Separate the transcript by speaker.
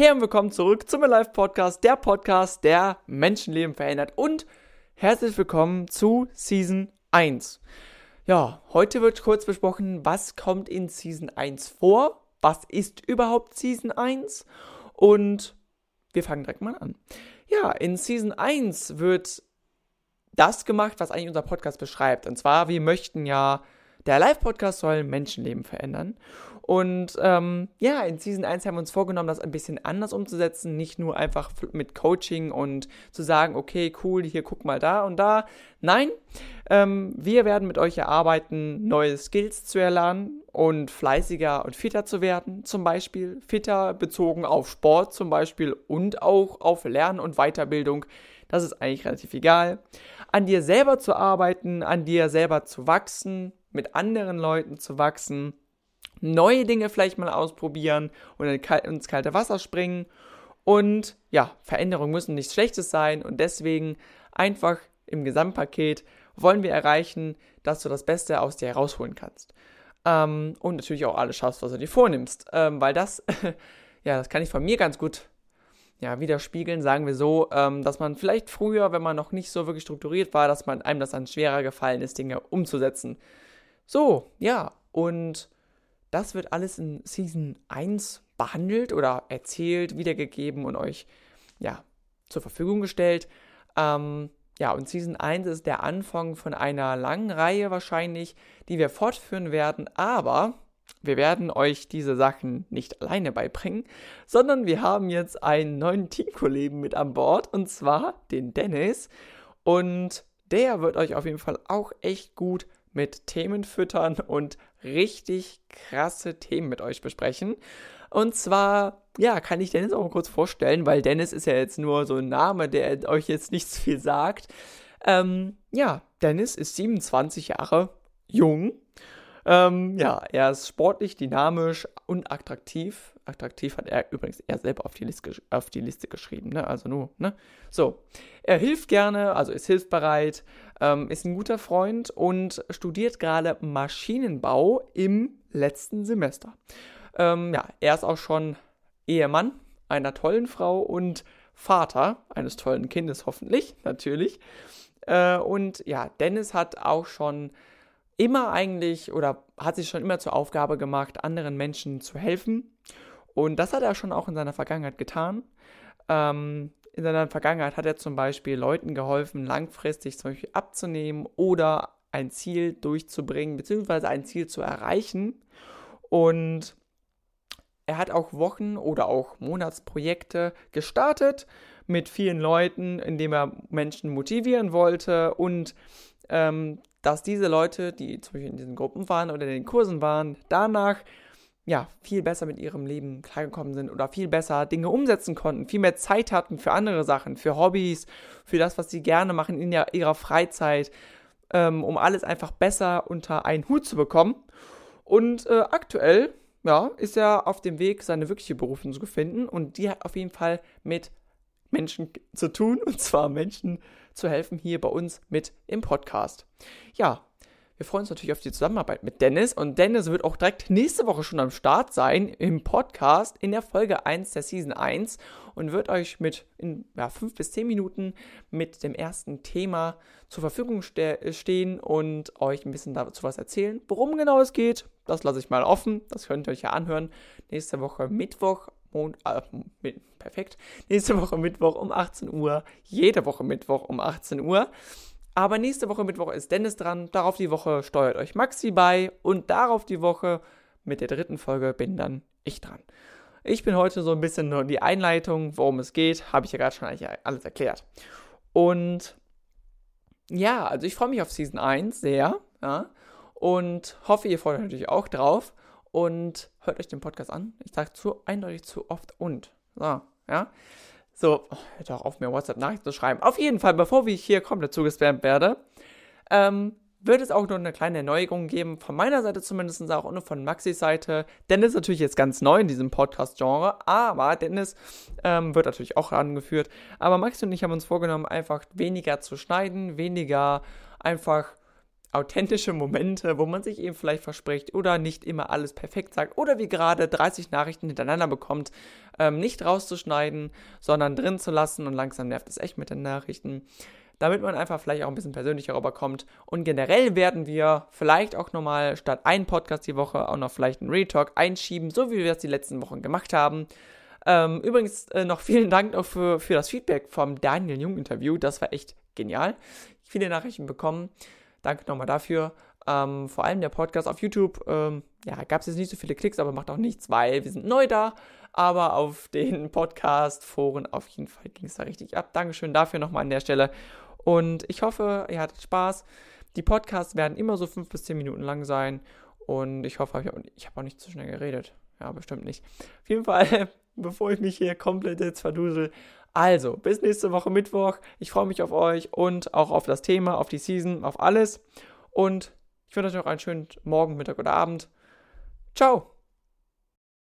Speaker 1: Hey und willkommen zurück zum Alive Podcast, der Podcast, der Menschenleben verändert. Und herzlich willkommen zu Season 1. Ja, heute wird kurz besprochen, was kommt in Season 1 vor, was ist überhaupt Season 1 und wir fangen direkt mal an. Ja, in Season 1 wird das gemacht, was eigentlich unser Podcast beschreibt. Und zwar, wir möchten ja, der Live-Podcast soll Menschenleben verändern. Und ähm, ja, in Season 1 haben wir uns vorgenommen, das ein bisschen anders umzusetzen. Nicht nur einfach mit Coaching und zu sagen, okay, cool, hier guck mal da und da. Nein, ähm, wir werden mit euch erarbeiten, neue Skills zu erlernen und fleißiger und fitter zu werden. Zum Beispiel fitter bezogen auf Sport zum Beispiel und auch auf Lernen und Weiterbildung. Das ist eigentlich relativ egal. An dir selber zu arbeiten, an dir selber zu wachsen, mit anderen Leuten zu wachsen neue Dinge vielleicht mal ausprobieren und ins kalte Wasser springen. Und ja, Veränderungen müssen nichts Schlechtes sein und deswegen einfach im Gesamtpaket wollen wir erreichen, dass du das Beste aus dir herausholen kannst. Ähm, und natürlich auch alles schaffst, was du dir vornimmst. Ähm, weil das, ja, das kann ich von mir ganz gut ja, widerspiegeln, sagen wir so, ähm, dass man vielleicht früher, wenn man noch nicht so wirklich strukturiert war, dass man einem das dann schwerer gefallen ist, Dinge umzusetzen. So, ja, und das wird alles in Season 1 behandelt oder erzählt, wiedergegeben und euch ja, zur Verfügung gestellt. Ähm, ja, und Season 1 ist der Anfang von einer langen Reihe wahrscheinlich, die wir fortführen werden, aber wir werden euch diese Sachen nicht alleine beibringen, sondern wir haben jetzt einen neuen Teamkollegen mit an Bord und zwar den Dennis und der wird euch auf jeden Fall auch echt gut mit Themen füttern und richtig krasse Themen mit euch besprechen. Und zwar, ja, kann ich Dennis auch mal kurz vorstellen, weil Dennis ist ja jetzt nur so ein Name, der euch jetzt nicht so viel sagt. Ähm, ja, Dennis ist 27 Jahre jung. Ähm, ja, er ist sportlich, dynamisch und attraktiv. Attraktiv hat er übrigens er selber auf die Liste, auf die Liste geschrieben, ne? Also nur, ne? So. Er hilft gerne, also ist hilfsbereit, ähm, ist ein guter Freund und studiert gerade Maschinenbau im letzten Semester. Ähm, ja, er ist auch schon Ehemann einer tollen Frau und Vater eines tollen Kindes, hoffentlich, natürlich. Äh, und ja, Dennis hat auch schon immer eigentlich oder hat sich schon immer zur Aufgabe gemacht, anderen Menschen zu helfen. Und das hat er schon auch in seiner Vergangenheit getan. Ähm, in seiner Vergangenheit hat er zum Beispiel Leuten geholfen, langfristig zum Beispiel abzunehmen oder ein Ziel durchzubringen, beziehungsweise ein Ziel zu erreichen. Und er hat auch Wochen oder auch Monatsprojekte gestartet mit vielen Leuten, indem er Menschen motivieren wollte und ähm, dass diese Leute, die zum Beispiel in diesen Gruppen waren oder in den Kursen waren, danach ja, viel besser mit ihrem Leben klargekommen sind oder viel besser Dinge umsetzen konnten, viel mehr Zeit hatten für andere Sachen, für Hobbys, für das, was sie gerne machen in ihrer Freizeit, ähm, um alles einfach besser unter einen Hut zu bekommen. Und äh, aktuell, ja, ist er auf dem Weg, seine wirkliche Berufung zu finden und die hat auf jeden Fall mit Menschen zu tun und zwar Menschen zu helfen hier bei uns mit im Podcast. Ja, wir freuen uns natürlich auf die Zusammenarbeit mit Dennis und Dennis wird auch direkt nächste Woche schon am Start sein im Podcast in der Folge 1 der Season 1 und wird euch mit in ja, 5 bis 10 Minuten mit dem ersten Thema zur Verfügung ste stehen und euch ein bisschen dazu was erzählen. Worum genau es geht, das lasse ich mal offen, das könnt ihr euch ja anhören. Nächste Woche Mittwoch Mond, äh, perfekt. Nächste Woche Mittwoch um 18 Uhr. Jede Woche Mittwoch um 18 Uhr. Aber nächste Woche Mittwoch ist Dennis dran. Darauf die Woche steuert euch Maxi bei. Und darauf die Woche mit der dritten Folge bin dann ich dran. Ich bin heute so ein bisschen nur die Einleitung, worum es geht. Habe ich ja gerade schon eigentlich alles erklärt. Und ja, also ich freue mich auf Season 1 sehr. Ja, und hoffe, ihr freut euch natürlich auch drauf. Und hört euch den Podcast an. Ich sage zu eindeutig zu oft und. So, ja. So, oh, hört auch auf, mir WhatsApp-Nachrichten zu schreiben. Auf jeden Fall, bevor ich hier komplett zugespammt werde, ähm, wird es auch noch eine kleine Erneuerung geben, von meiner Seite zumindest auch und von Maxis Seite. Dennis ist natürlich jetzt ganz neu in diesem Podcast-Genre, aber Dennis ähm, wird natürlich auch angeführt. Aber Maxi und ich haben uns vorgenommen, einfach weniger zu schneiden, weniger einfach authentische Momente, wo man sich eben vielleicht verspricht oder nicht immer alles perfekt sagt oder wie gerade 30 Nachrichten hintereinander bekommt, ähm, nicht rauszuschneiden, sondern drin zu lassen und langsam nervt es echt mit den Nachrichten, damit man einfach vielleicht auch ein bisschen persönlicher rüberkommt. Und generell werden wir vielleicht auch nochmal statt einen Podcast die Woche auch noch vielleicht einen Retalk einschieben, so wie wir es die letzten Wochen gemacht haben. Ähm, übrigens äh, noch vielen Dank auch für, für das Feedback vom Daniel Jung Interview. Das war echt genial. Viele Nachrichten bekommen. Danke nochmal dafür. Ähm, vor allem der Podcast auf YouTube, ähm, ja, gab es jetzt nicht so viele Klicks, aber macht auch nichts, weil wir sind neu da. Aber auf den Podcast-Foren auf jeden Fall ging es da richtig ab. Dankeschön dafür nochmal an der Stelle. Und ich hoffe, ihr hattet Spaß. Die Podcasts werden immer so fünf bis zehn Minuten lang sein. Und ich hoffe, ich habe auch nicht zu schnell geredet. Ja, bestimmt nicht. Auf jeden Fall, bevor ich mich hier komplett jetzt verdusel, also, bis nächste Woche Mittwoch. Ich freue mich auf euch und auch auf das Thema, auf die Season, auf alles. Und ich wünsche euch noch einen schönen Morgen, Mittag oder Abend. Ciao!